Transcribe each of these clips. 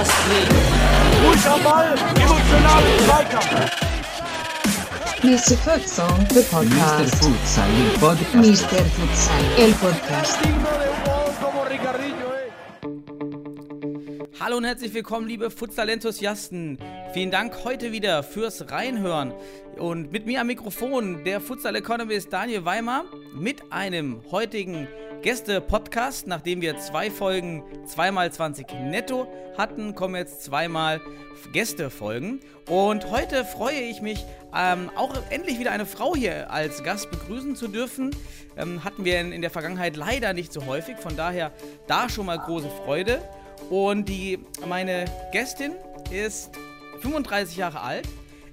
Astrid. Ball, emotionalen Zweikampf. Mr. Futsal, the Mr. podcast. Futsal, il podcast. Mr. Futsal, el podcast. Hallo und herzlich willkommen, liebe Futsal-Enthusiasten. Vielen Dank heute wieder fürs Reinhören. Und mit mir am Mikrofon der Futsal-Economist Daniel Weimer mit einem heutigen Gäste-Podcast. Nachdem wir zwei Folgen zweimal 20 netto hatten, kommen jetzt zweimal Gäste-Folgen. Und heute freue ich mich, ähm, auch endlich wieder eine Frau hier als Gast begrüßen zu dürfen. Ähm, hatten wir in, in der Vergangenheit leider nicht so häufig, von daher da schon mal große Freude. Und die, meine Gästin ist 35 Jahre alt,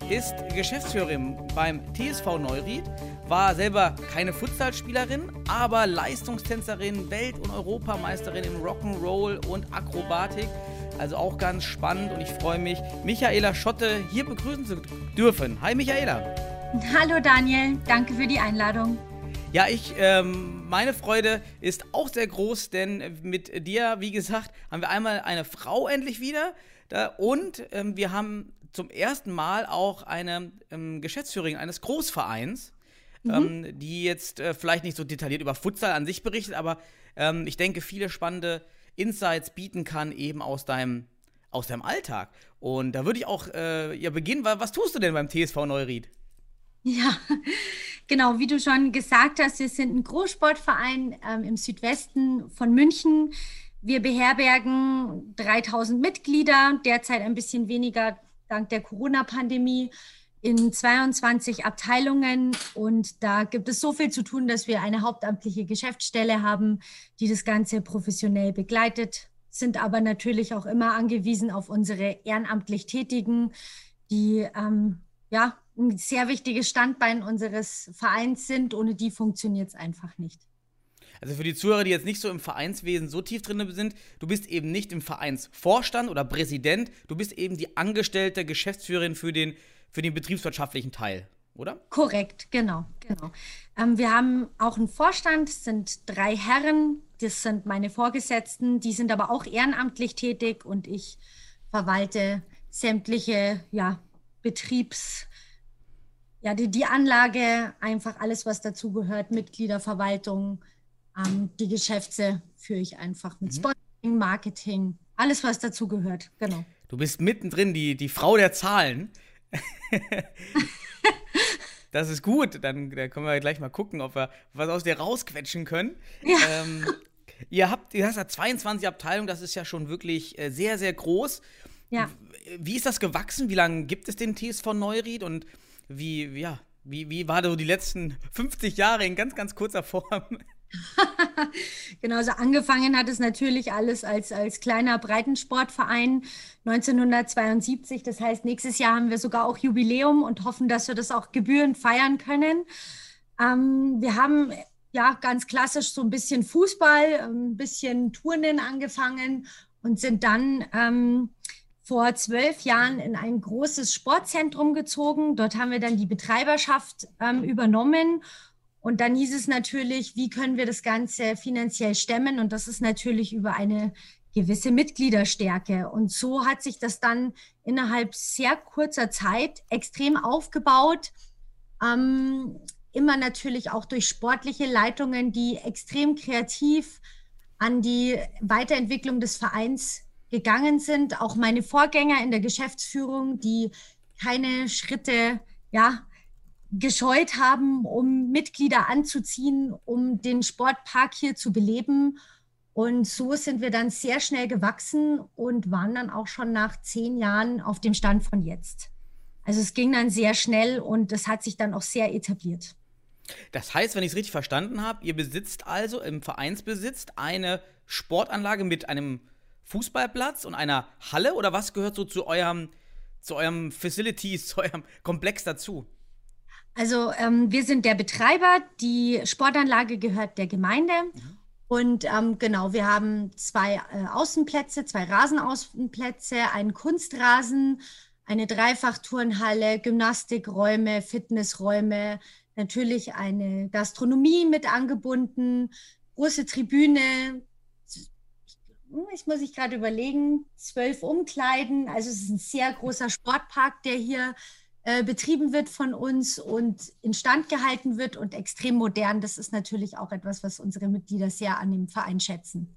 ist Geschäftsführerin beim TSV Neuried, war selber keine Futsalspielerin, aber Leistungstänzerin, Welt- und Europameisterin im Rock'n'Roll und Akrobatik. Also auch ganz spannend und ich freue mich, Michaela Schotte hier begrüßen zu dürfen. Hi Michaela. Hallo Daniel, danke für die Einladung. Ja, ich, ähm, meine Freude ist auch sehr groß, denn mit dir, wie gesagt, haben wir einmal eine Frau endlich wieder da, und ähm, wir haben zum ersten Mal auch eine ähm, Geschäftsführerin eines Großvereins, ähm, die jetzt äh, vielleicht nicht so detailliert über Futsal an sich berichtet, aber ähm, ich denke, viele spannende Insights bieten kann eben aus deinem, aus deinem Alltag. Und da würde ich auch äh, ja, beginnen. wa- Was tust du denn beim TSV Neuried? Ja, genau, wie du schon gesagt hast, wir sind ein Großsportverein ähm, im Südwesten von München. Wir beherbergen 3000 Mitglieder, derzeit ein bisschen weniger dank der Corona-Pandemie in 22 Abteilungen und da gibt es so viel zu tun, dass wir eine hauptamtliche Geschäftsstelle haben, die das Ganze professionell begleitet, sind aber natürlich auch immer angewiesen auf unsere ehrenamtlich Tätigen, die ähm, ja ein sehr wichtiges Standbein unseres Vereins sind. Ohne die funktioniert es einfach nicht. Also für die Zuhörer, die jetzt nicht so im Vereinswesen so tief drin sind, du bist eben nicht im Vereinsvorstand oder Präsident, du bist eben die angestellte Geschäftsführerin für den, für den betriebswirtschaftlichen Teil, oder? Korrekt, genau, genau. Ähm, wir haben auch einen Vorstand, sind drei Herren, das sind meine Vorgesetzten, die sind aber auch ehrenamtlich tätig und ich verwalte sämtliche ja, Betriebs, ja, die, die Anlage, einfach alles, was dazugehört, Mitgliederverwaltung, ähm, die Geschäfte führe ich einfach mit Sponsoring, Marketing, alles, was dazugehört, genau. Du bist mittendrin, die, die Frau der Zahlen. das ist gut, dann da können wir gleich mal gucken, ob wir was aus dir rausquetschen können. Ja. Ähm, ihr habt, ihr hast ja 22 Abteilungen, das ist ja schon wirklich äh, sehr, sehr groß. Ja. Wie ist das gewachsen? Wie lange gibt es den TSV Neuried und wie, wie, ja, wie, wie war so die letzten 50 Jahre in ganz, ganz kurzer Form? Genau, so angefangen hat es natürlich alles als, als kleiner Breitensportverein 1972. Das heißt, nächstes Jahr haben wir sogar auch Jubiläum und hoffen, dass wir das auch gebührend feiern können. Ähm, wir haben ja ganz klassisch so ein bisschen Fußball, ein bisschen Turnen angefangen und sind dann ähm, vor zwölf Jahren in ein großes Sportzentrum gezogen. Dort haben wir dann die Betreiberschaft ähm, übernommen. Und dann hieß es natürlich, wie können wir das Ganze finanziell stemmen? Und das ist natürlich über eine gewisse Mitgliederstärke. Und so hat sich das dann innerhalb sehr kurzer Zeit extrem aufgebaut. Ähm, immer natürlich auch durch sportliche Leitungen, die extrem kreativ an die Weiterentwicklung des Vereins gegangen sind. Auch meine Vorgänger in der Geschäftsführung, die keine Schritte, ja, gescheut haben, um Mitglieder anzuziehen, um den Sportpark hier zu beleben. Und so sind wir dann sehr schnell gewachsen und waren dann auch schon nach zehn Jahren auf dem Stand von jetzt. Also es ging dann sehr schnell und es hat sich dann auch sehr etabliert. Das heißt, wenn ich es richtig verstanden habe, ihr besitzt also im Vereinsbesitz eine Sportanlage mit einem Fußballplatz und einer Halle oder was gehört so zu eurem, zu eurem Facilities, zu eurem Komplex dazu? Also ähm, wir sind der Betreiber, die Sportanlage gehört der Gemeinde. Und ähm, genau, wir haben zwei äh, Außenplätze, zwei Rasenaußenplätze, einen Kunstrasen, eine Dreifachturnhalle, Gymnastikräume, Fitnessräume, natürlich eine Gastronomie mit angebunden, große Tribüne. Ich muss ich gerade überlegen, zwölf Umkleiden. Also es ist ein sehr großer Sportpark, der hier äh, betrieben wird von uns und instand gehalten wird und extrem modern. Das ist natürlich auch etwas, was unsere Mitglieder sehr an dem Verein schätzen.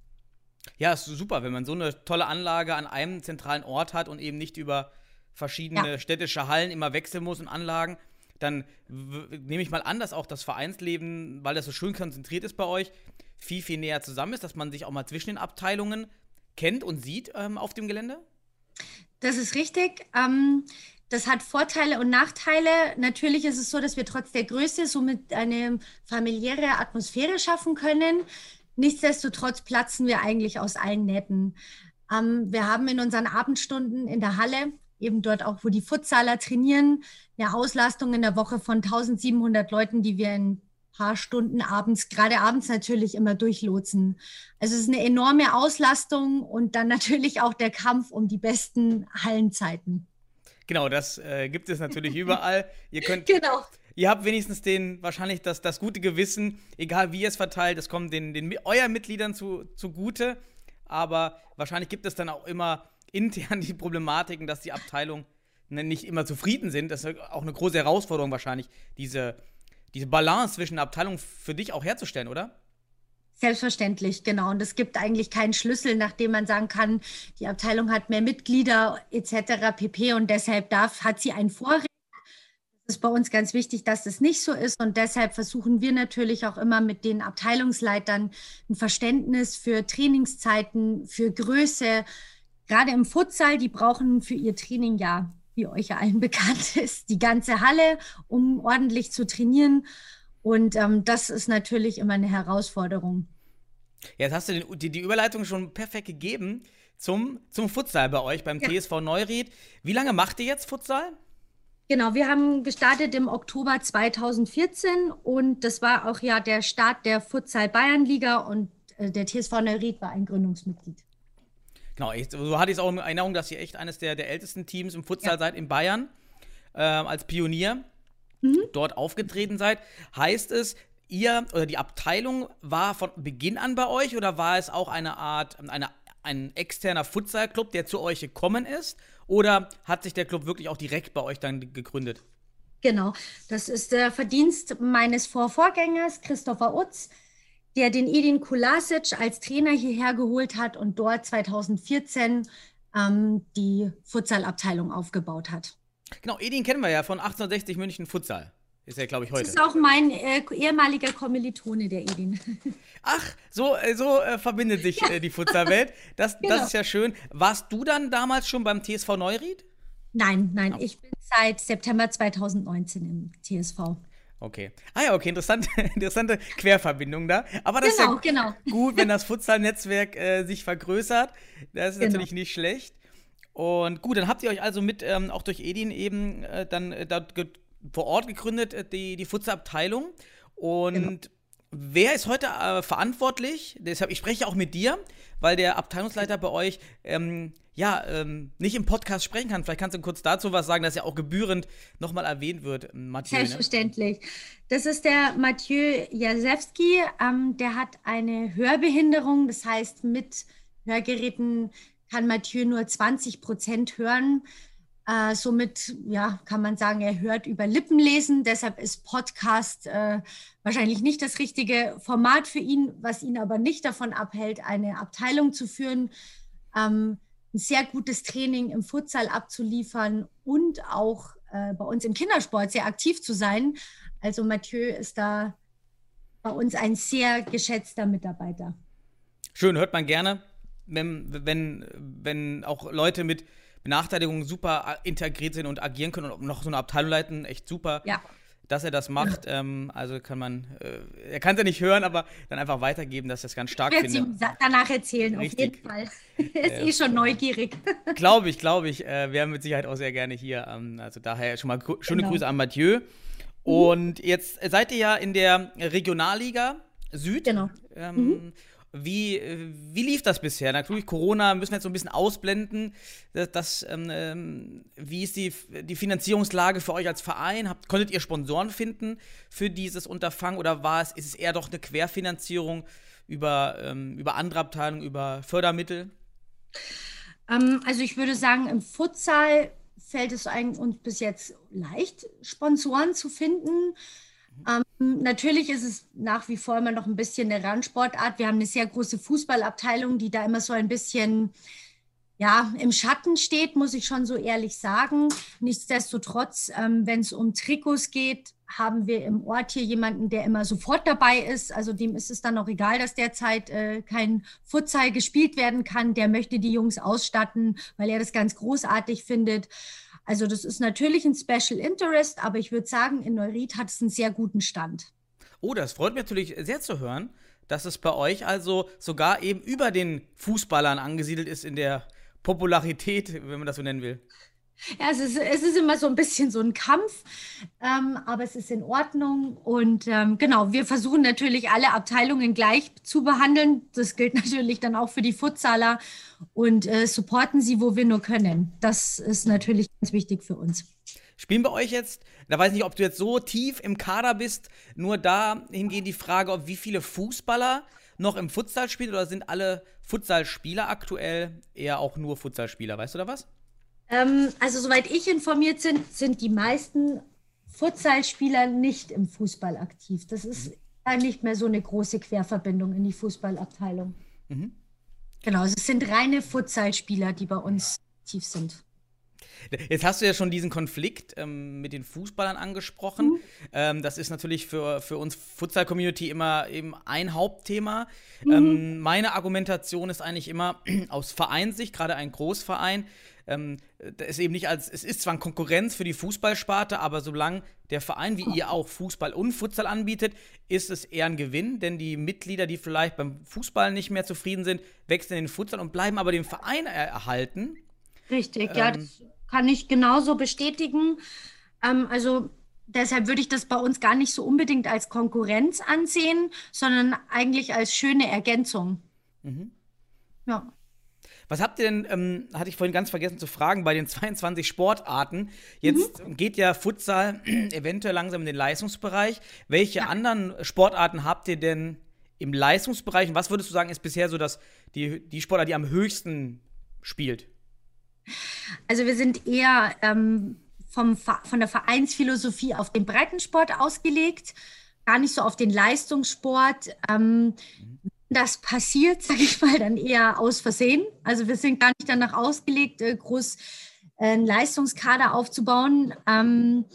Ja, ist super, wenn man so eine tolle Anlage an einem zentralen Ort hat und eben nicht über verschiedene ja. städtische Hallen immer wechseln muss und Anlagen. Dann nehme ich mal an, dass auch das Vereinsleben, weil das so schön konzentriert ist bei euch, viel, viel näher zusammen ist, dass man sich auch mal zwischen den Abteilungen kennt und sieht ähm, auf dem Gelände? Das ist richtig. Ähm, das hat Vorteile und Nachteile. Natürlich ist es so, dass wir trotz der Größe somit eine familiäre Atmosphäre schaffen können. Nichtsdestotrotz platzen wir eigentlich aus allen Nähten. Ähm, wir haben in unseren Abendstunden in der Halle, eben dort auch, wo die Futsaler trainieren, eine Auslastung in der Woche von 1700 Leuten, die wir in paar Stunden abends, gerade abends natürlich immer durchlotsen. Also es ist eine enorme Auslastung und dann natürlich auch der Kampf um die besten Hallenzeiten. Genau, das äh, gibt es natürlich überall. Ihr könnt. Genau. Ihr habt wenigstens den, wahrscheinlich das, das gute Gewissen, egal wie ihr es verteilt, das kommt den, den euren Mitgliedern zu, zugute. Aber wahrscheinlich gibt es dann auch immer intern die Problematiken, dass die Abteilungen ne, nicht immer zufrieden sind. Das ist auch eine große Herausforderung wahrscheinlich, diese, diese Balance zwischen Abteilungen für dich auch herzustellen, oder? Selbstverständlich, genau. Und es gibt eigentlich keinen Schlüssel, nachdem man sagen kann, die Abteilung hat mehr Mitglieder etc. pp. Und deshalb darf, hat sie ein Vorrecht. Es ist bei uns ganz wichtig, dass das nicht so ist. Und deshalb versuchen wir natürlich auch immer mit den Abteilungsleitern ein Verständnis für Trainingszeiten, für Größe. Gerade im Futsal, die brauchen für ihr Training ja, wie euch allen bekannt ist, die ganze Halle, um ordentlich zu trainieren. Und ähm, das ist natürlich immer eine Herausforderung. Jetzt hast du den, die, die, Überleitung schon perfekt gegeben zum, zum Futsal bei euch beim ja. TSV Neuried. Wie lange macht ihr jetzt Futsal? Genau, wir haben gestartet im Oktober 2014 und das war auch ja der Start der Futsal Bayernliga und äh, der TSV Neuried war ein Gründungsmitglied. Genau, ich, so hatte ich es auch in Erinnerung, dass ihr echt eines der, der ältesten Teams im Futsal ja. seid in Bayern äh, als Pionier mhm. dort aufgetreten seid. Heißt es, ihr oder die Abteilung war von Beginn an bei euch oder war es auch eine Art, eine, ein externer Futsal-Club, der zu euch gekommen ist? Oder hat sich der Club wirklich auch direkt bei euch dann gegründet? Genau, das ist der Verdienst meines Vorvorgängers, Christopher Utz, der den Edin Kulasic als Trainer hierher geholt hat und dort 2014 ähm, die Futsal-Abteilung aufgebaut hat. Genau, Edin kennen wir ja von 1860 München Futsal. Ist ja, glaube ich, heute. Das ist auch mein äh, ehemaliger Kommilitone, der Edin. Ach, so, äh, so äh, verbindet sich ja. Äh, die Futsalwelt. Das, genau. das ist ja schön. Warst du dann damals schon beim TSV Neuried? Nein, nein, oh. ich bin seit September 2019 im TSV. Okay. Ah ja, okay, interessante, interessante Querverbindung da. Aber das genau, ist ja genau. gut, wenn das Futsal-Netzwerk äh, sich vergrößert. Das ist genau. natürlich nicht schlecht. Und gut, dann habt ihr euch also mit, ähm, auch durch Edin eben äh, dann äh, dort vor Ort gegründet, äh, die, die Futsal-Abteilung. Und genau. wer ist heute äh, verantwortlich? Deshalb, ich spreche auch mit dir, weil der Abteilungsleiter bei euch ähm, ja ähm, nicht im Podcast sprechen kann. Vielleicht kannst du kurz dazu was sagen, dass er auch gebührend nochmal erwähnt wird, Mathieu. Ne? Selbstverständlich. Ne? Das ist der Mathieu Jasewski. Ähm, der hat eine Hörbehinderung, das heißt, mit Hörgeräten kann Mathieu nur 20 Prozent hören. Äh, somit ja, kann man sagen, er hört über Lippenlesen. Deshalb ist Podcast äh, wahrscheinlich nicht das richtige Format für ihn, was ihn aber nicht davon abhält, eine Abteilung zu führen, ähm, ein sehr gutes Training im Futsal abzuliefern und auch äh, bei uns im Kindersport sehr aktiv zu sein. Also Mathieu ist da bei uns ein sehr geschätzter Mitarbeiter. Schön, hört man gerne wenn, wenn, wenn auch Leute mit Benachteiligungen super integriert sind und agieren können und noch so eine Abteilung leiten, echt super. Ja. Dass er das macht, ähm, also kann man, äh, er kann es ja nicht hören, aber dann einfach weitergeben, dass er es ganz stark. Ich werde danach erzählen, Richtig. auf jeden Fall. er ist äh, eh schon neugierig. Glaube ich, glaube ich. Äh, wir haben mit Sicherheit auch sehr gerne hier. Ähm, also daher schon mal schöne genau. Grüße an Mathieu. Mhm. Und jetzt seid ihr ja in der Regionalliga Süd. Genau. Ähm, mhm Wie, äh, wie lief das bisher? Natürlich, Corona müssen wir jetzt so ein bisschen ausblenden. Das, das ähm, ähm, wie ist die, die Finanzierungslage für euch als Verein? Habt, konntet ihr Sponsoren finden für dieses Unterfangen oder war es, ist es eher doch eine Querfinanzierung über, ähm, über andere Abteilungen, über Fördermittel? Ähm, also ich würde sagen, im Futsal fällt es uns bis jetzt leicht, Sponsoren zu finden. Ähm, natürlich ist es nach wie vor immer noch ein bisschen eine Randsportart. Wir haben eine sehr große Fußballabteilung, die da immer so ein bisschen ja, im Schatten steht, muss ich schon so ehrlich sagen. Nichtsdestotrotz, ähm, wenn es um Trikots geht, haben wir im Ort hier jemanden, der immer sofort dabei ist. Also dem ist es dann auch egal, dass derzeit äh, kein Futsal gespielt werden kann. Der möchte die Jungs ausstatten, weil er das ganz großartig findet. Also das ist natürlich ein Special Interest, aber ich würde sagen, in Neuried hat es einen sehr guten Stand. Oh, das freut mich natürlich sehr zu hören, dass es bei euch also sogar eben über den Fußballern angesiedelt ist in der Popularität, wenn man das so nennen will. Ja, es ist, es ist immer so ein bisschen so ein Kampf, ähm, aber es ist in Ordnung. Und ähm, genau, wir versuchen natürlich alle Abteilungen gleich zu behandeln. Das gilt natürlich dann auch für die Futsaler und äh, supporten sie, wo wir nur können. Das ist natürlich ganz wichtig für uns. Spielen bei euch jetzt, da weiß ich nicht, ob du jetzt so tief im Kader bist, nur dahingehend die Frage, ob wie viele Fußballer noch im Futsal spielt oder sind alle Futsalspieler aktuell eher auch nur Futsalspieler? Weißt du da was? Ähm, also, soweit ich informiert bin, sind die meisten Futsalspieler nicht im Fußball aktiv. Das ist mhm. nicht mehr so eine große Querverbindung in die Fußballabteilung. Mhm. Genau, also es sind reine Futsalspieler, die bei uns aktiv sind. Jetzt hast du ja schon diesen Konflikt ähm, mit den Fußballern angesprochen. Mhm. Ähm, das ist natürlich für, für uns Futsal-Community immer eben ein Hauptthema. Mhm. Ähm, meine Argumentation ist eigentlich immer aus Vereinssicht, gerade ein Großverein, ähm, ist eben nicht als, es ist zwar eine Konkurrenz für die Fußballsparte, aber solange der Verein wie ihr auch Fußball und Futsal anbietet, ist es eher ein Gewinn, denn die Mitglieder, die vielleicht beim Fußball nicht mehr zufrieden sind, wechseln in den Futsal und bleiben aber dem Verein erhalten. Richtig, ja, ähm, das kann ich genauso bestätigen. Ähm, also deshalb würde ich das bei uns gar nicht so unbedingt als Konkurrenz ansehen, sondern eigentlich als schöne Ergänzung. Mhm. Ja. Was habt ihr denn, ähm, hatte ich vorhin ganz vergessen zu fragen, bei den 22 Sportarten? Jetzt mhm. geht ja Futsal eventuell langsam in den Leistungsbereich. Welche ja. anderen Sportarten habt ihr denn im Leistungsbereich? Und was würdest du sagen, ist bisher so dass die, die Sportart, die am höchsten spielt? Also wir sind eher ähm, vom, von der Vereinsphilosophie auf den Breitensport ausgelegt, gar nicht so auf den Leistungssport. Ähm, das passiert, sage ich mal, dann eher aus Versehen. Also wir sind gar nicht danach ausgelegt, äh, groß äh, einen Leistungskader aufzubauen. Ähm,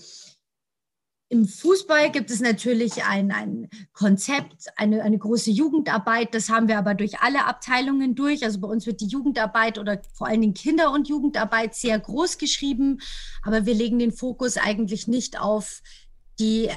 im Fußball gibt es natürlich ein, ein Konzept, eine, eine große Jugendarbeit. Das haben wir aber durch alle Abteilungen durch. Also bei uns wird die Jugendarbeit oder vor allen Dingen Kinder- und Jugendarbeit sehr groß geschrieben. Aber wir legen den Fokus eigentlich nicht auf die,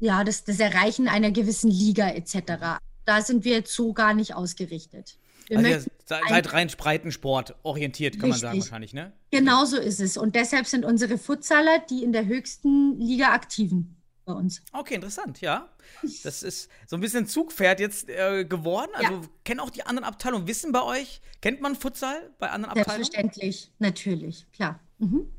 ja, das, das Erreichen einer gewissen Liga etc. Da sind wir jetzt so gar nicht ausgerichtet. Wir also ihr seid rein Breitensport orientiert, kann Richtig. man sagen wahrscheinlich, ne? Genau so ist es. Und deshalb sind unsere Futsaler die in der höchsten Liga aktiven bei uns. Okay, interessant, ja. Das ist so ein bisschen Zugpferd jetzt äh, geworden. Also ja. kennen auch die anderen Abteilungen, wissen bei euch, kennt man Futsal bei anderen Abteilungen? Selbstverständlich, natürlich, klar. Mhm.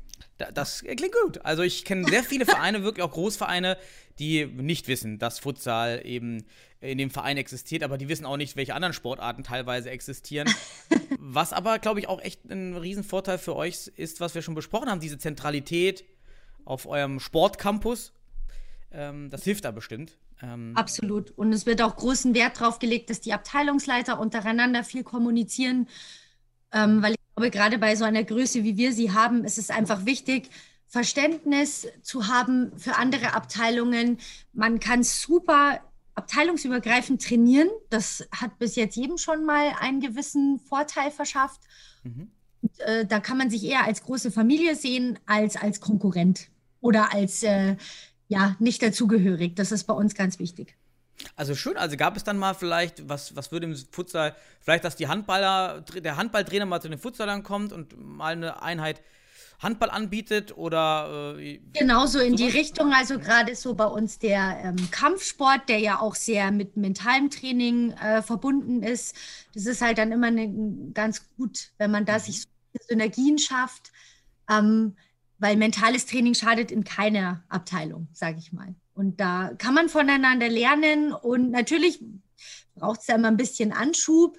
Das klingt gut. Also ich kenne sehr viele Vereine, wirklich auch Großvereine, die nicht wissen, dass Futsal eben in dem Verein existiert, aber die wissen auch nicht, welche anderen Sportarten teilweise existieren. was aber, glaube ich, auch echt ein Riesenvorteil für euch ist, was wir schon besprochen haben, diese Zentralität auf eurem Sportcampus. Ähm, das hilft da bestimmt. Ähm, Absolut. Und es wird auch großen Wert darauf gelegt, dass die Abteilungsleiter untereinander viel kommunizieren, ähm, weil ich glaube, gerade bei so einer Größe, wie wir sie haben, ist es einfach wichtig, Verständnis zu haben für andere Abteilungen. Man kann super abteilungsübergreifend trainieren. Das hat bis jetzt jedem schon mal einen gewissen Vorteil verschafft. Mhm. Und, äh, da kann man sich eher als große Familie sehen als als Konkurrent oder als äh, ja nicht dazugehörig. Das ist bei uns ganz wichtig. Also schön, also gab es dann mal vielleicht, was, was würde im Futsal, vielleicht, dass die Handballer, der Handballtrainer mal zu den Futsalern kommt und mal eine Einheit Handball anbietet oder äh, Genauso in die? Richtung, also gerade so bei uns der ähm, Kampfsport, der ja auch sehr mit mentalem Training äh, verbunden ist. Das ist halt dann immer ne, ganz gut, wenn man da sich so Synergien schafft, ähm, weil mentales Training schadet in keiner Abteilung, sage ich mal. Und da kann man voneinander lernen und natürlich braucht es da immer ein bisschen Anschub,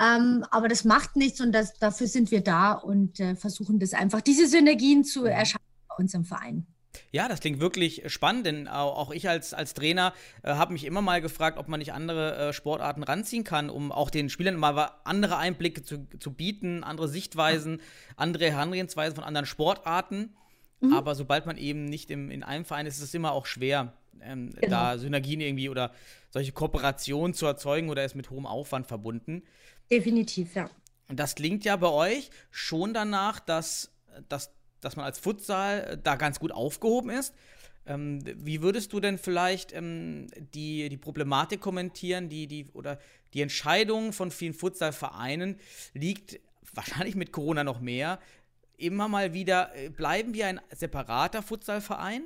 ähm, aber das macht nichts und das, dafür sind wir da und äh, versuchen das einfach, diese Synergien zu erschaffen bei uns im Verein. Ja, das klingt wirklich spannend, denn au- auch ich als, als Trainer äh, habe mich immer mal gefragt, ob man nicht andere äh, Sportarten ranziehen kann, um auch den Spielern mal andere Einblicke zu, zu bieten, andere Sichtweisen, andere Herangehensweisen von anderen Sportarten. Aber sobald man eben nicht im, in einem Verein ist, ist es immer auch schwer, ähm, da Synergien irgendwie oder solche Kooperationen zu erzeugen oder ist mit hohem Aufwand verbunden. Definitiv, ja. Und das klingt ja bei euch schon danach, dass, dass, dass man als Futsal äh, da ganz gut aufgehoben ist. Ähm, wie würdest du denn vielleicht ähm, die, die Problematik kommentieren, die, die, oder die Entscheidung von vielen Futsalvereinen liegt wahrscheinlich mit Corona noch mehr, immer mal wieder, äh, bleiben wir ein separater Futsalverein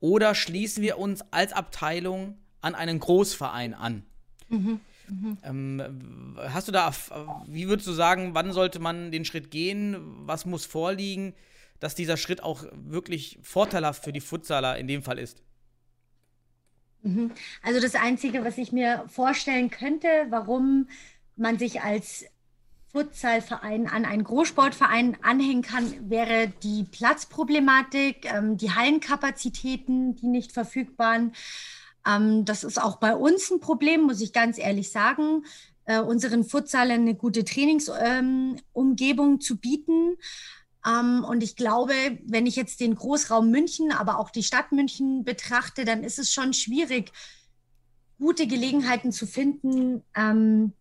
oder schließen wir uns als Abteilung an einen Großverein an? Ähm, hast du da, wie würdest du sagen, wann sollte man den Schritt gehen? Was muss vorliegen, dass dieser Schritt auch wirklich vorteilhaft für die Futsaler in dem Fall ist? Also das Einzige, was ich mir vorstellen könnte, warum man sich als Futsalverein an einen Großsportverein anhängen kann, wäre die Platzproblematik, ähm, die Hallenkapazitäten, die nicht verfügbar waren. Ähm, das ist auch bei uns ein Problem, muss ich ganz ehrlich sagen, äh, unseren Futsalern eine gute Trainingsumgebung ähm, zu bieten. Ähm, und ich glaube, wenn ich jetzt den Großraum München, aber auch die Stadt München betrachte, dann ist es schon schwierig, gute Gelegenheiten zu finden, ähm,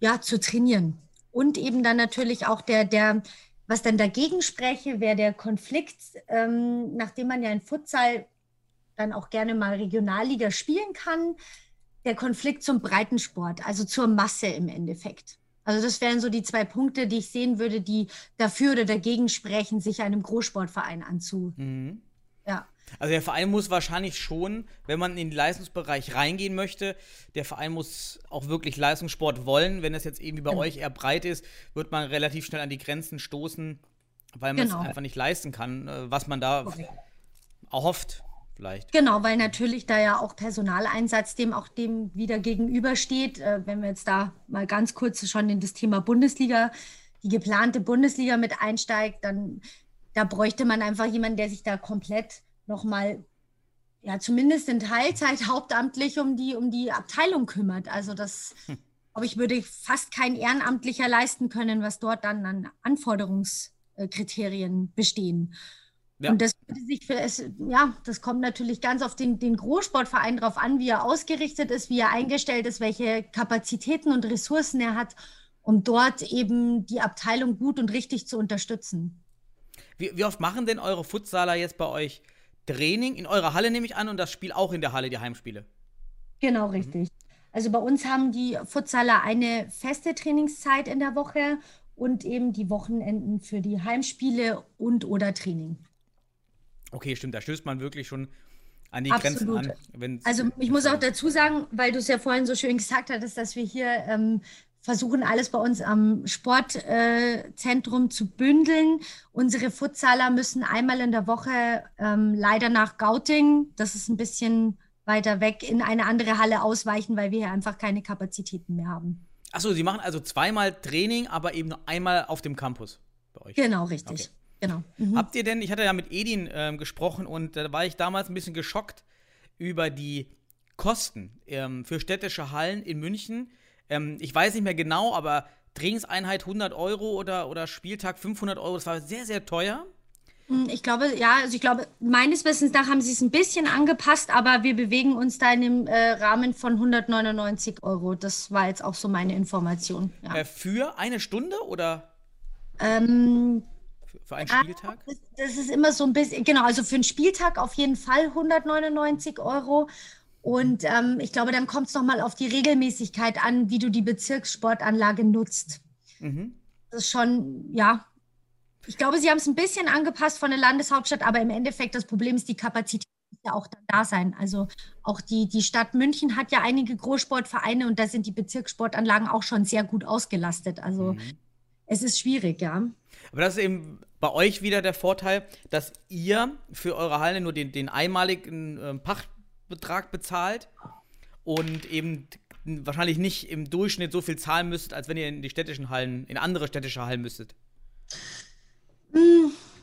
ja, zu trainieren. Und eben dann natürlich auch der, der, was dann dagegen spreche, wäre der Konflikt, ähm, nachdem man ja in Futsal dann auch gerne mal Regionalliga spielen kann, der Konflikt zum Breitensport, also zur Masse im Endeffekt. Also das wären so die zwei Punkte, die ich sehen würde, die dafür oder dagegen sprechen, sich einem Großsportverein anzu. Mhm. Ja. Also der Verein muss wahrscheinlich schon, wenn man in den Leistungsbereich reingehen möchte, der Verein muss auch wirklich Leistungssport wollen. Wenn es jetzt irgendwie bei Genau. euch eher breit ist, wird man relativ schnell an die Grenzen stoßen, weil man Genau. es einfach nicht leisten kann, äh, was man da erhofft, vielleicht. Genau, weil natürlich da ja auch Personaleinsatz dem auch dem wieder gegenübersteht. Äh, wenn wir jetzt da mal ganz kurz schon in das Thema Bundesliga, die geplante Bundesliga mit einsteigt, dann da bräuchte man einfach jemanden, der sich da komplett nochmal, ja, zumindest in Teilzeit hauptamtlich um die, um die Abteilung kümmert. Also das, glaube ich, würde fast kein Ehrenamtlicher leisten können, was dort dann an Anforderungskriterien bestehen. Ja. Und das würde sich für es, ja, das kommt natürlich ganz auf den, den Großsportverein drauf an, wie er ausgerichtet ist, wie er eingestellt ist, welche Kapazitäten und Ressourcen er hat, um dort eben die Abteilung gut und richtig zu unterstützen. Wie, wie oft machen denn eure Futsaler jetzt bei euch Training? In eurer Halle nehme ich an und das Spiel auch in der Halle, die Heimspiele. Genau, richtig. Also bei uns haben die Futsaler eine feste Trainingszeit in der Woche und eben die Wochenenden für die Heimspiele und oder Training. Okay, stimmt, da stößt man wirklich schon an die Absolut. Grenzen an. Also ich muss auch dazu sagen, weil du es ja vorhin so schön gesagt hattest, dass wir hier ähm, versuchen, alles bei uns am Sportzentrum äh, zu bündeln. Unsere Futsaler müssen einmal in der Woche ähm, leider nach Gauting, das ist ein bisschen weiter weg, in eine andere Halle ausweichen, weil wir hier einfach keine Kapazitäten mehr haben. Achso, sie machen also zweimal Training, aber eben nur einmal auf dem Campus bei euch. Genau, richtig. Okay. Genau. Mhm. Habt ihr denn, ich hatte ja mit Edin ähm, gesprochen und da war ich damals ein bisschen geschockt über die Kosten ähm, für städtische Hallen in München. Ähm, ich weiß nicht mehr genau, aber Trainingseinheit 100 Euro oder, oder Spieltag 500 Euro, das war sehr, sehr teuer. Ich glaube, ja, also ich glaube, meines Wissens nach haben sie es ein bisschen angepasst, aber wir bewegen uns da in dem äh, Rahmen von 199 Euro. Das war jetzt auch so meine Information. Ja. Äh, für eine Stunde oder Ähm, für, für einen Spieltag? das, das ist immer so ein bisschen, genau, also für einen Spieltag auf jeden Fall 199 Euro. Und ähm, ich glaube, dann kommt es nochmal auf die Regelmäßigkeit an, wie du die Bezirkssportanlage nutzt. Mhm. Das ist schon, ja, Ich glaube, sie haben es ein bisschen angepasst von der Landeshauptstadt, aber im Endeffekt das Problem ist, die Kapazität muss ja auch dann da sein. Also auch die, die Stadt München hat ja einige Großsportvereine und da sind die Bezirkssportanlagen auch schon sehr gut ausgelastet. Also es ist schwierig, ja. Aber das ist eben bei euch wieder der Vorteil, dass ihr für eure Halle nur den, den einmaligen äh, Pachtbetrag bezahlt und eben wahrscheinlich nicht im Durchschnitt so viel zahlen müsstet, als wenn ihr in die städtischen Hallen, in andere städtische Hallen müsstet.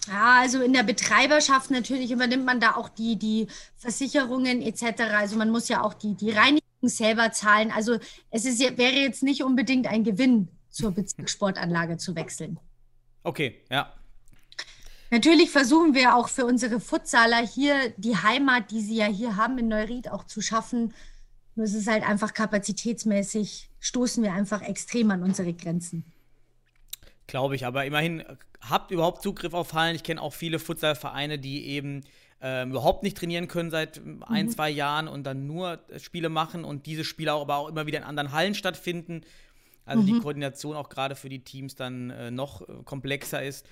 Ja, also in der Betreiberschaft natürlich übernimmt man da auch die, die Versicherungen etc. Also man muss ja auch die, die Reinigung selber zahlen. Also es ist, wäre jetzt nicht unbedingt ein Gewinn, zur Bezirkssportanlage zu wechseln. Okay, ja. Natürlich versuchen wir auch für unsere Futsaler hier die Heimat, die sie ja hier haben in Neuried, auch zu schaffen. Nur es ist halt einfach kapazitätsmäßig, stoßen wir einfach extrem an unsere Grenzen. Glaube ich, aber immerhin äh, habt überhaupt Zugriff auf Hallen. Ich kenne auch viele Futsalvereine, die eben ähm, überhaupt nicht trainieren können seit ähm, ein, zwei Jahren und dann nur äh, Spiele machen und diese Spiele auch, aber auch immer wieder in anderen Hallen stattfinden. Also die Koordination auch gerade für die Teams dann äh, noch äh, komplexer ist.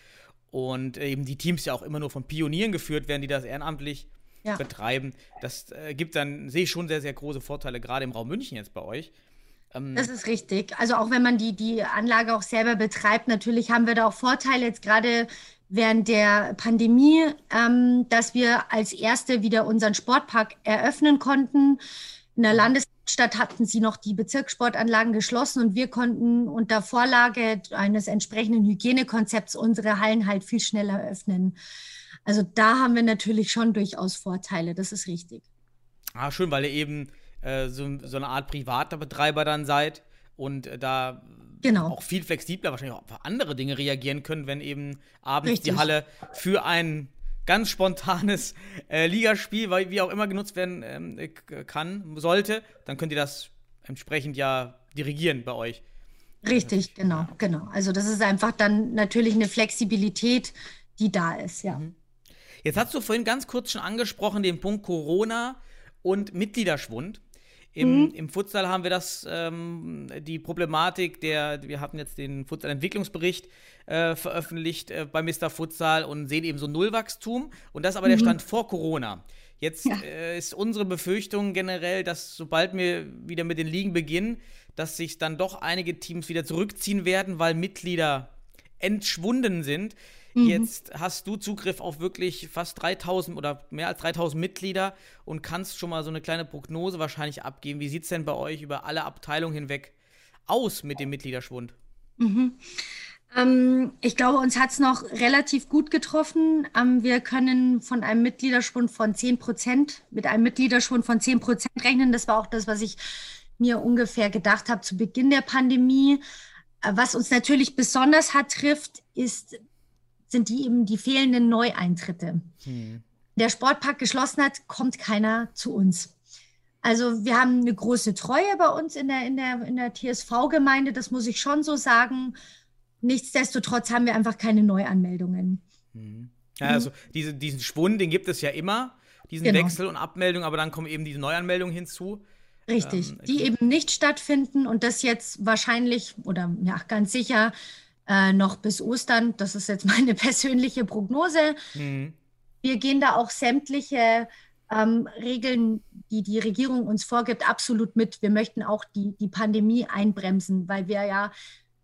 Und äh, eben die Teams ja auch immer nur von Pionieren geführt werden, die das ehrenamtlich Ja. betreiben. Das äh, gibt dann, sehe ich schon sehr, sehr große Vorteile, gerade im Raum München jetzt bei euch. Das ist richtig. Also auch wenn man die, die Anlage auch selber betreibt, natürlich haben wir da auch Vorteile jetzt gerade während der Pandemie, ähm, dass wir als Erste wieder unseren Sportpark eröffnen konnten. In der Landesstadt hatten sie noch die Bezirkssportanlagen geschlossen und wir konnten unter Vorlage eines entsprechenden Hygienekonzepts unsere Hallen halt viel schneller öffnen. Also da haben wir natürlich schon durchaus Vorteile, das ist richtig. Ah, schön, weil ihr eben äh, so, so eine Art privater Betreiber dann seid und äh, da Genau. auch viel flexibler wahrscheinlich auch auf andere Dinge reagieren können, wenn eben abends die Richtig. Halle für ein ganz spontanes äh, Ligaspiel, weil wie auch immer genutzt werden ähm, äh, kann, sollte, dann könnt ihr das entsprechend ja dirigieren bei euch. Richtig, genau, genau. Also das ist einfach dann natürlich eine Flexibilität, die da ist, ja. Jetzt hast du vorhin ganz kurz schon angesprochen, den Punkt Corona und Mitgliederschwund. Im, im Futsal haben wir das, ähm, die Problematik der, wir hatten jetzt den Futsal-Entwicklungsbericht äh, veröffentlicht äh, bei Mr. Futsal und sehen eben so Nullwachstum. Und das ist aber der Stand vor Corona. Jetzt Ja. äh, ist unsere Befürchtung generell, dass sobald wir wieder mit den Ligen beginnen, dass sich dann doch einige Teams wieder zurückziehen werden, weil Mitglieder entschwunden sind. Jetzt hast du Zugriff auf wirklich fast 3000 oder mehr als 3000 Mitglieder und kannst schon mal so eine kleine Prognose wahrscheinlich abgeben. Wie sieht es denn bei euch über alle Abteilungen hinweg aus mit dem Mitgliederschwund? Ähm, ich glaube, uns hat es noch relativ gut getroffen. Ähm, wir können von einem Mitgliederschwund von 10 Prozent, mit einem Mitgliederschwund von 10 Prozent rechnen. Das war auch das, was ich mir ungefähr gedacht habe zu Beginn der Pandemie. Äh, Was uns natürlich besonders hart trifft, ist, sind die eben die fehlenden Neueintritte. Der Sportpark geschlossen hat, kommt keiner zu uns. Also wir haben eine große Treue bei uns in der, in der, in der TSV-Gemeinde, das muss ich schon so sagen. Nichtsdestotrotz haben wir einfach keine Neuanmeldungen. Ja, also diese, diesen Schwund, den gibt es ja immer, diesen Genau. Wechsel und Abmeldung, aber dann kommen eben diese Neuanmeldungen hinzu. Richtig, Ähm, die eben nicht stattfinden und das jetzt wahrscheinlich oder ja, ganz sicher äh, noch bis Ostern. Das ist jetzt meine persönliche Prognose. Mhm. Wir gehen da auch sämtliche ähm, Regeln, die die Regierung uns vorgibt, absolut mit. Wir möchten auch die, die Pandemie einbremsen, weil wir ja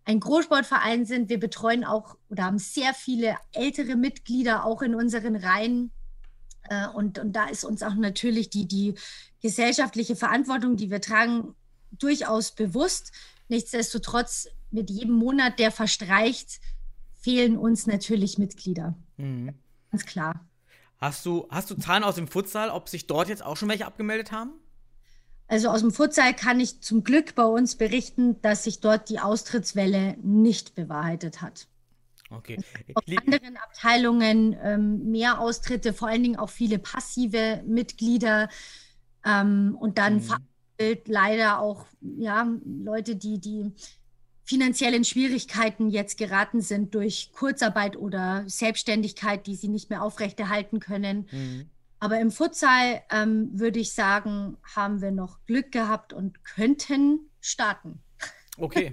ein Großsportverein sind. Wir betreuen auch oder haben sehr viele ältere Mitglieder auch in unseren Reihen. Äh, und, und da ist uns auch natürlich die, die gesellschaftliche Verantwortung, die wir tragen, durchaus bewusst. Nichtsdestotrotz, mit jedem Monat, der verstreicht, fehlen uns natürlich Mitglieder. Mhm. Ganz klar. Hast du, hast du Zahlen aus dem Futsal, ob sich dort jetzt auch schon welche abgemeldet haben? Also aus dem Futsal kann ich zum Glück bei uns berichten, dass sich dort die Austrittswelle nicht bewahrheitet hat. Okay. Auf anderen Abteilungen ähm, mehr Austritte, vor allen Dingen auch viele passive Mitglieder ähm, und dann vereinzelt leider auch ja, Leute, die, die finanziell in Schwierigkeiten jetzt geraten sind durch Kurzarbeit oder Selbstständigkeit, die sie nicht mehr aufrechterhalten können. Mhm. Aber im Futsal ähm, würde ich sagen, haben wir noch Glück gehabt und könnten starten. Okay.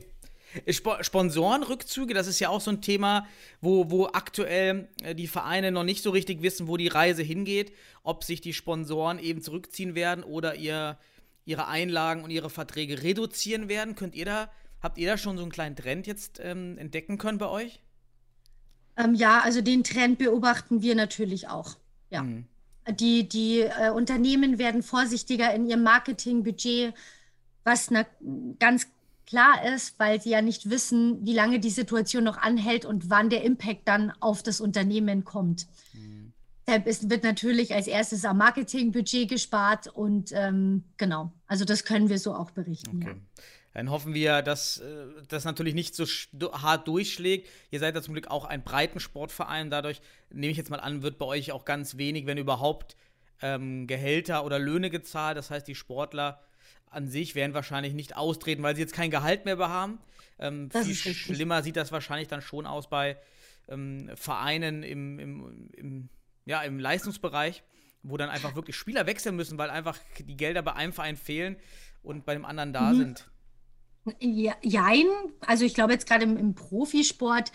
Sp Sponsorenrückzüge, das ist ja auch so ein Thema, wo, wo aktuell äh, die Vereine noch nicht so richtig wissen, wo die Reise hingeht, ob sich die Sponsoren eben zurückziehen werden oder ihr, ihre Einlagen und ihre Verträge reduzieren werden. Könnt ihr da, habt ihr da schon so einen kleinen Trend jetzt ähm, entdecken können bei euch? Ähm, ja, also den Trend beobachten wir natürlich auch. Ja. Mhm. Die, die äh, Unternehmen werden vorsichtiger in ihrem Marketingbudget, was na, ganz klar ist, weil sie ja nicht wissen, wie lange die Situation noch anhält und wann der Impact dann auf das Unternehmen kommt. Mhm. Deshalb ist, wird natürlich als erstes am Marketingbudget gespart und ähm, genau, also das können wir so auch berichten. Okay. Ja. Dann hoffen wir, dass äh, das natürlich nicht so hart durchschlägt. Ihr seid ja zum Glück auch ein Breitensportverein. Dadurch nehme ich jetzt mal an, wird bei euch auch ganz wenig, wenn überhaupt, ähm, Gehälter oder Löhne gezahlt. Das heißt, die Sportler an sich werden wahrscheinlich nicht austreten, weil sie jetzt kein Gehalt mehr haben. Ähm, viel schlimmer sieht das wahrscheinlich dann schon aus bei ähm, Vereinen im, im, im, ja, im Leistungsbereich, wo dann einfach wirklich Spieler wechseln müssen, weil einfach die Gelder bei einem Verein fehlen und bei dem anderen da mhm. sind. Ja, jein, also ich glaube jetzt gerade im, im, Profisport,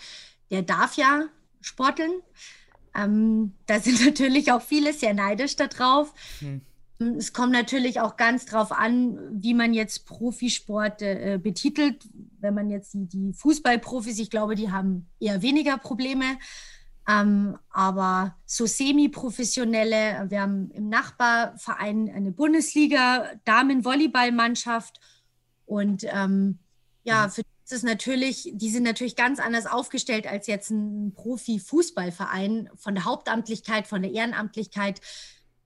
der darf ja sporteln. Ähm, da sind natürlich auch viele sehr neidisch darauf. Hm. Es kommt natürlich auch ganz drauf an, wie man jetzt Profisport äh, betitelt. Wenn man jetzt die, die, Fußballprofis, ich glaube, die haben eher weniger Probleme. Ähm, aber so semi-professionelle, wir haben im Nachbarverein eine Bundesliga-Damen-Volleyballmannschaft und ähm, ja, mhm. für die ist natürlich, die sind natürlich ganz anders aufgestellt als jetzt ein Profi-Fußballverein von der Hauptamtlichkeit, von der Ehrenamtlichkeit.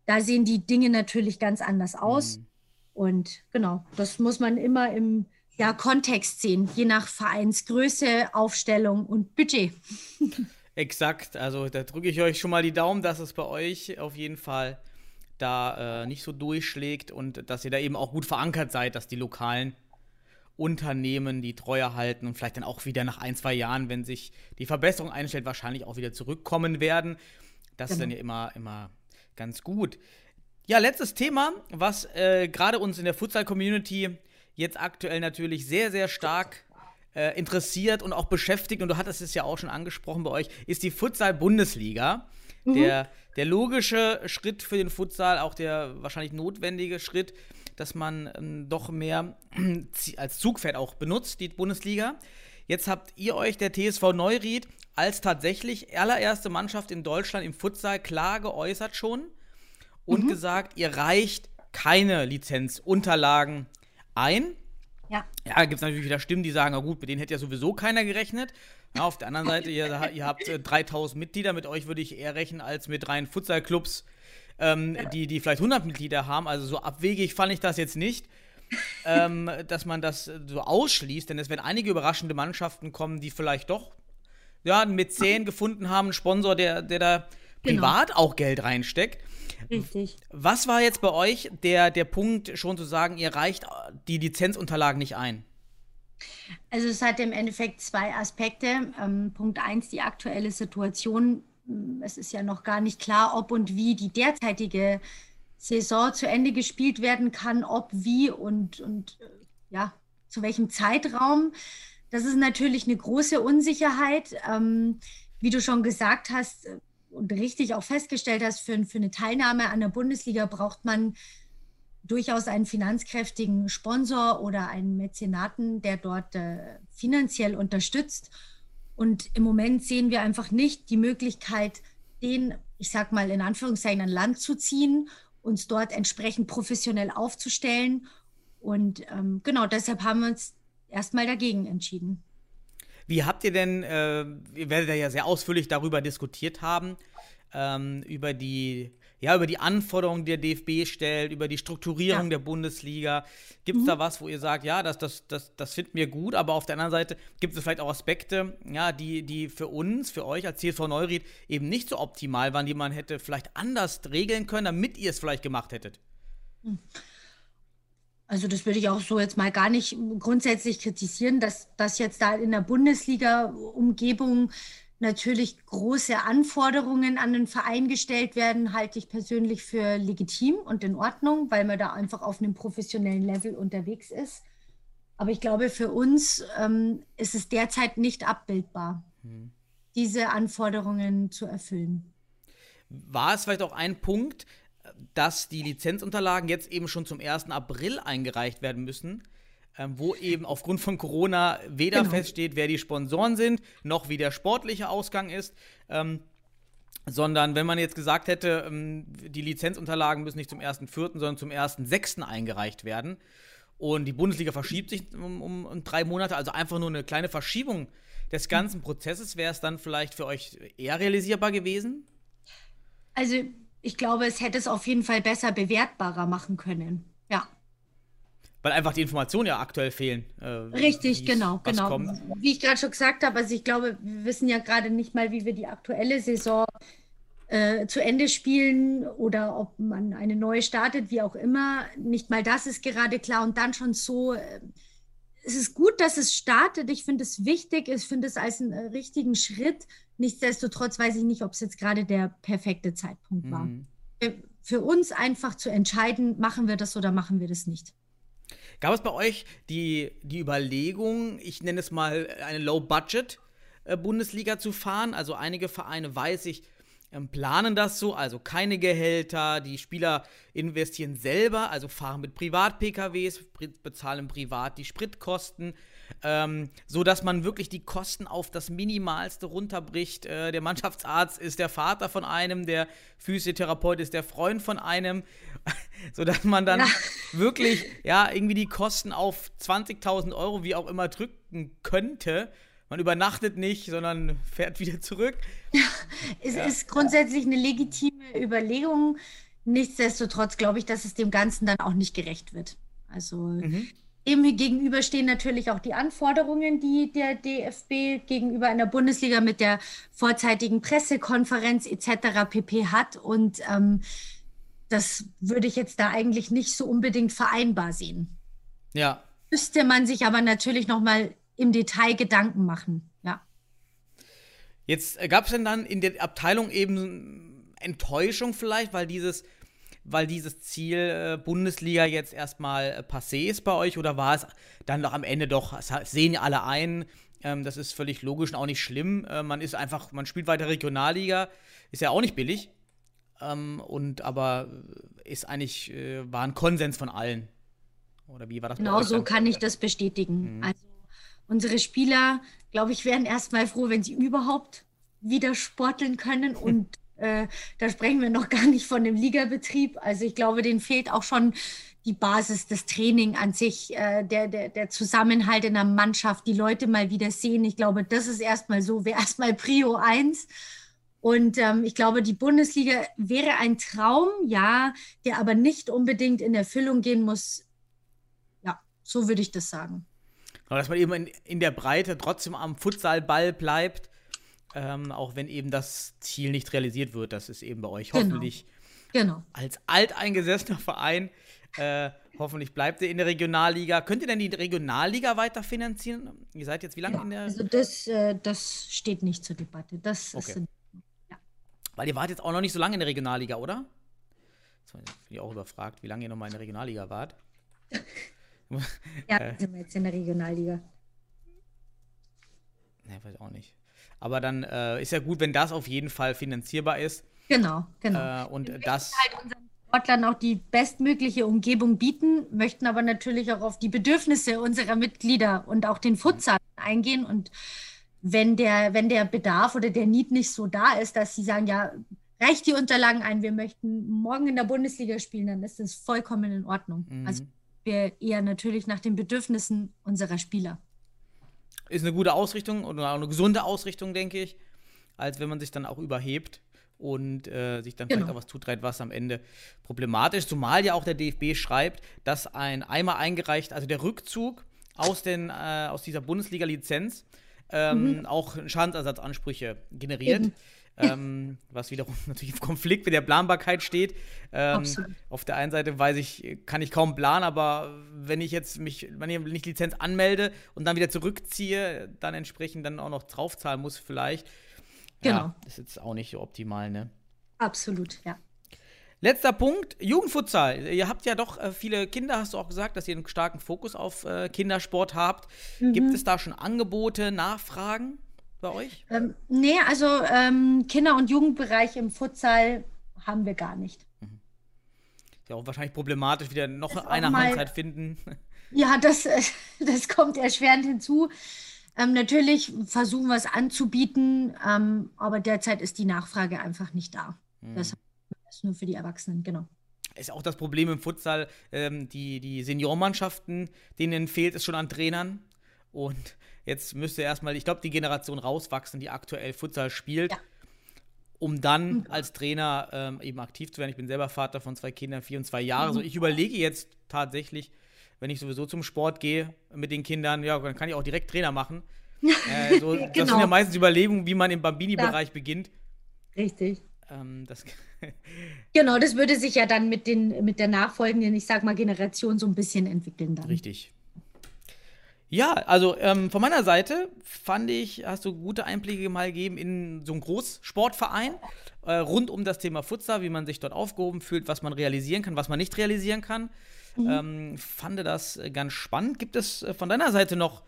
Da sehen die Dinge natürlich ganz anders aus. Mhm. Und genau, das muss man immer im ja, Kontext sehen, je nach Vereinsgröße, Aufstellung und Budget. Exakt, also da drücke ich euch schon mal die Daumen, dass es bei euch auf jeden Fall da äh, nicht so durchschlägt und dass ihr da eben auch gut verankert seid, dass die lokalen Unternehmen die Treue halten und vielleicht dann auch wieder nach ein, zwei Jahren, wenn sich die Verbesserung einstellt, wahrscheinlich auch wieder zurückkommen werden. Das genau. ist dann genau. ja immer, immer ganz gut. Ja, letztes Thema, was äh, gerade uns in der Futsal-Community jetzt aktuell natürlich sehr, sehr stark äh, interessiert und auch beschäftigt, und du hattest es ja auch schon angesprochen bei euch, ist die Futsal-Bundesliga. Mhm. Der, der logische Schritt für den Futsal, auch der wahrscheinlich notwendige Schritt, dass man ähm, doch mehr als Zugpferd auch benutzt, die Bundesliga. Jetzt habt ihr euch der TSV Neuried als tatsächlich allererste Mannschaft in Deutschland im Futsal klar geäußert schon und mhm. gesagt, ihr reicht keine Lizenzunterlagen ein. Ja. Ja, gibt es natürlich wieder Stimmen, die sagen, na gut, mit denen hätte ja sowieso keiner gerechnet. Ja, auf der anderen Seite, ihr, ihr habt äh, 3000 Mitglieder, mit euch würde ich eher rechnen als mit reinen Futsalclubs, ähm, die, die vielleicht 100 Mitglieder haben. Also so abwegig fand ich das jetzt nicht, ähm, dass man das so ausschließt, denn es werden einige überraschende Mannschaften kommen, die vielleicht doch ja, einen Mäzen gefunden haben, einen Sponsor, der, der da genau. privat auch Geld reinsteckt. Richtig. Was war jetzt bei euch der, der Punkt, schon zu sagen, ihr reicht die Lizenzunterlagen nicht ein? Also es hat im Endeffekt zwei Aspekte. Ähm, Punkt eins, die aktuelle Situation es ist ja noch gar nicht klar, ob und wie die derzeitige Saison zu Ende gespielt werden kann, ob, wie und, und äh, ja, zu welchem Zeitraum. Das ist natürlich eine große Unsicherheit. Ähm, wie du schon gesagt hast äh, und richtig auch festgestellt hast, für, für eine Teilnahme an der Bundesliga braucht man durchaus einen finanzkräftigen Sponsor oder einen Mäzenaten, der dort äh, finanziell unterstützt. Und im Moment sehen wir einfach nicht die Möglichkeit, den, ich sag mal in Anführungszeichen, an Land zu ziehen, uns dort entsprechend professionell aufzustellen. Und ähm, genau deshalb haben wir uns erstmal dagegen entschieden. Wie habt ihr denn, äh, ihr werdet ja sehr ausführlich darüber diskutiert haben, ähm, über die ja, über die Anforderungen, die der DFB stellt, über die Strukturierung ja. der Bundesliga. Gibt es mhm. da was, wo ihr sagt, ja, das, das, das, das finden wir gut, aber auf der anderen Seite gibt es vielleicht auch Aspekte, ja, die, die für uns, für euch als CSV Neuried eben nicht so optimal waren, die man hätte vielleicht anders regeln können, damit ihr es vielleicht gemacht hättet? Hm. Also das würde ich auch so jetzt mal gar nicht grundsätzlich kritisieren, dass das jetzt da in der Bundesliga-Umgebung natürlich große Anforderungen an den Verein gestellt werden, halte ich persönlich für legitim und in Ordnung, weil man da einfach auf einem professionellen Level unterwegs ist. Aber ich glaube, für uns ähm, ist es derzeit nicht abbildbar, Hm. diese Anforderungen zu erfüllen. War es vielleicht auch ein Punkt, dass die Lizenzunterlagen jetzt eben schon zum 1. April eingereicht werden müssen, ähm, wo eben aufgrund von Corona weder Genau. feststeht, wer die Sponsoren sind, noch wie der sportliche Ausgang ist. Ähm, sondern wenn man jetzt gesagt hätte, ähm, die Lizenzunterlagen müssen nicht zum 1.4., sondern zum 1.6. eingereicht werden und die Bundesliga verschiebt sich um, um, um drei Monate, also einfach nur eine kleine Verschiebung des ganzen Prozesses, wäre es dann vielleicht für euch eher realisierbar gewesen? Also ich glaube, es hätte es auf jeden Fall besser bewertbarer machen können. Ja, Weil einfach die Informationen ja aktuell fehlen. äh, richtig, genau, genau. kommt. Wie ich gerade schon gesagt habe, also ich glaube, wir wissen ja gerade nicht mal, wie wir die aktuelle Saison äh, zu Ende spielen oder ob man eine neue startet, wie auch immer. Nicht mal das ist gerade klar und dann schon so. Äh, es ist gut, dass es startet. Ich finde es wichtig. Ich finde es als einen äh, richtigen Schritt. Nichtsdestotrotz weiß ich nicht, ob es jetzt gerade der perfekte Zeitpunkt war. Mhm. Für uns einfach zu entscheiden, machen wir das oder machen wir das nicht. Gab es bei euch die, die Überlegung, ich nenne es mal eine Low-Budget-Bundesliga zu fahren? Also einige Vereine, weiß ich, ähm, planen das so, also keine Gehälter, die Spieler investieren selber, also fahren mit Privat-PKWs, pri- bezahlen privat die Spritkosten, ähm, so dass man wirklich die Kosten auf das Minimalste runterbricht. Äh, der Mannschaftsarzt ist der Vater von einem, der Physiotherapeut ist der Freund von einem, so dass man dann Ja. wirklich ja irgendwie die Kosten auf 20.000 Euro wie auch immer drücken könnte. Man übernachtet nicht, sondern fährt wieder zurück. Es ist grundsätzlich eine legitime Überlegung. Nichtsdestotrotz glaube ich, dass es dem Ganzen dann auch nicht gerecht wird. Also dem gegenüber stehen natürlich auch die Anforderungen, die der DFB gegenüber einer Bundesliga mit der vorzeitigen Pressekonferenz etc. pp. hat. Und ähm, das würde ich jetzt da eigentlich nicht so unbedingt vereinbar sehen. Ja, Müsste man sich aber natürlich noch mal im Detail Gedanken machen. Ja. Jetzt gab es denn dann in der Abteilung eben Enttäuschung vielleicht, weil dieses, weil dieses Ziel äh, Bundesliga jetzt erstmal äh, passé ist bei euch oder war es dann doch am Ende doch, das sehen ja alle ein, ähm, das ist völlig logisch und auch nicht schlimm. Äh, man ist einfach, man spielt weiter Regionalliga, ist ja auch nicht billig. Ähm, und aber ist eigentlich, äh, war ein Konsens von allen. Oder wie war das Genau so kann ich das bestätigen. Also unsere Spieler, glaube ich, wären erstmal froh, wenn sie überhaupt wieder sporteln können. Und äh, da sprechen wir noch gar nicht von dem Ligabetrieb. Also ich glaube, denen fehlt auch schon die Basis, das Training an sich, äh, der, der, der Zusammenhalt in der Mannschaft, die Leute mal wieder sehen. Ich glaube, das ist erstmal so, wäre erstmal Prio 1. Und ähm, ich glaube, die Bundesliga wäre ein Traum, ja, der aber nicht unbedingt in Erfüllung gehen muss. Ja, so würde ich das sagen. Genau, dass man eben in, in der Breite trotzdem am Futsalball bleibt, ähm, auch wenn eben das Ziel nicht realisiert wird. Das ist eben bei euch Genau. hoffentlich Genau. als alteingesessener Verein. Äh, hoffentlich bleibt ihr in der Regionalliga. Könnt ihr denn die Regionalliga weiterfinanzieren? Ihr seid jetzt wie lange in der. Also das, äh, das steht nicht zur Debatte. Das Okay. ist Weil ihr wart jetzt auch noch nicht so lange in der Regionalliga, oder? Jetzt bin ich auch überfragt, wie lange ihr noch mal in der Regionalliga wart. ja, Äh. sind wir jetzt in der Regionalliga. Ne, weiß ich auch nicht. Aber dann äh, ist ja gut, wenn das auf jeden Fall finanzierbar ist. Genau, genau. Äh, und das. halt unseren Sportlern auch die bestmögliche Umgebung bieten, möchten aber natürlich auch auf die Bedürfnisse unserer Mitglieder und auch den Futsal eingehen. Und wenn der, wenn der Bedarf oder der Need nicht so da ist, dass sie sagen, ja, reicht die Unterlagen ein, wir möchten morgen in der Bundesliga spielen, dann ist das vollkommen in Ordnung. Mhm. Also wir eher natürlich nach den Bedürfnissen unserer Spieler. Ist eine gute Ausrichtung oder auch eine gesunde Ausrichtung, denke ich, als wenn man sich dann auch überhebt und äh, sich dann Genau. vielleicht auch was zutreibt, was am Ende problematisch, ist. zumal ja auch der DFB schreibt, dass ein einmal eingereicht, also der Rückzug aus, den, äh, aus dieser Bundesliga-Lizenz ähm, auch Schadensersatzansprüche generiert. Eben. Ähm, was wiederum natürlich im Konflikt mit der Planbarkeit steht. Ähm, auf der einen Seite weiß ich, kann ich kaum planen, aber wenn ich jetzt mich, wenn ich nicht Lizenz anmelde und dann wieder zurückziehe, dann entsprechend dann auch noch draufzahlen muss vielleicht. Genau. Ja, ist jetzt auch nicht so optimal, ne? Absolut, ja. Letzter Punkt, Jugendfutsal. Ihr habt ja doch äh, viele Kinder, hast du auch gesagt, dass ihr einen starken Fokus auf äh, Kindersport habt. Mhm. Gibt es da schon Angebote, Nachfragen bei euch? Ähm, nee, also ähm, Kinder- und Jugendbereich im Futsal haben wir gar nicht. Ist ja auch wahrscheinlich problematisch, wieder noch auch eine mal- finden. Ja, das, das kommt erschwerend hinzu. Ähm, natürlich versuchen wir es anzubieten, ähm, aber derzeit ist die Nachfrage einfach nicht da. Das ist nur für die Erwachsenen, genau. Ist auch das Problem im Futsal, ähm, die, die Seniormannschaften, denen fehlt es schon an Trainern. Und jetzt müsste erstmal, ich glaube, die Generation rauswachsen, die aktuell Futsal spielt, Ja. um dann als Trainer ähm, eben aktiv zu werden. Ich bin selber Vater von zwei Kindern, vier und zwei Jahre. So, ich überlege jetzt tatsächlich, wenn ich sowieso zum Sport gehe mit den Kindern, ja, dann kann ich auch direkt Trainer machen. Äh, so, Das sind Genau. ja meistens Überlegungen, wie man im Bambini-Bereich beginnt. Richtig. Ähm, das, Genau, das würde sich ja dann mit, den, mit der nachfolgenden, ich sag mal, Generation so ein bisschen entwickeln dann. Richtig. Ja, also ähm, von meiner Seite fand ich, hast du gute Einblicke mal gegeben in so einen Großsportverein äh, rund um das Thema Futsal, wie man sich dort aufgehoben fühlt, was man realisieren kann, was man nicht realisieren kann. Ähm, fand das äh, ganz spannend. Gibt es äh, von deiner Seite noch,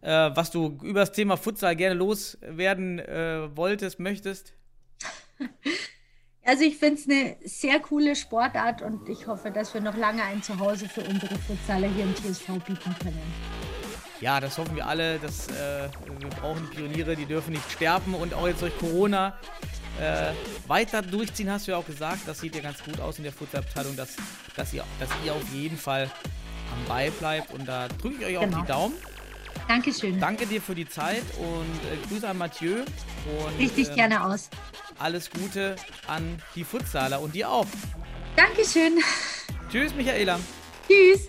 äh, was du über das Thema Futsal gerne loswerden äh, wolltest, möchtest? Also ich finde es eine sehr coole Sportart und ich hoffe, dass wir noch lange ein Zuhause für unsere Futsaler hier im TSV bieten können. Ja, das hoffen wir alle. Dass, äh, wir brauchen Pioniere, die dürfen nicht sterben und auch jetzt durch Corona äh, weiter durchziehen, hast du ja auch gesagt. Das sieht ja ganz gut aus in der Futsalabteilung, dass, dass, ihr, dass ihr auf jeden Fall am Ball bleibt und da drücke ich euch auch Genau. die Daumen. Dankeschön. Danke dir für die Zeit und äh, Grüße an Mathieu und Richtig ähm, gerne aus. alles Gute an die Futsaler und dir auch. Dankeschön. Tschüss, Michaela. Tschüss.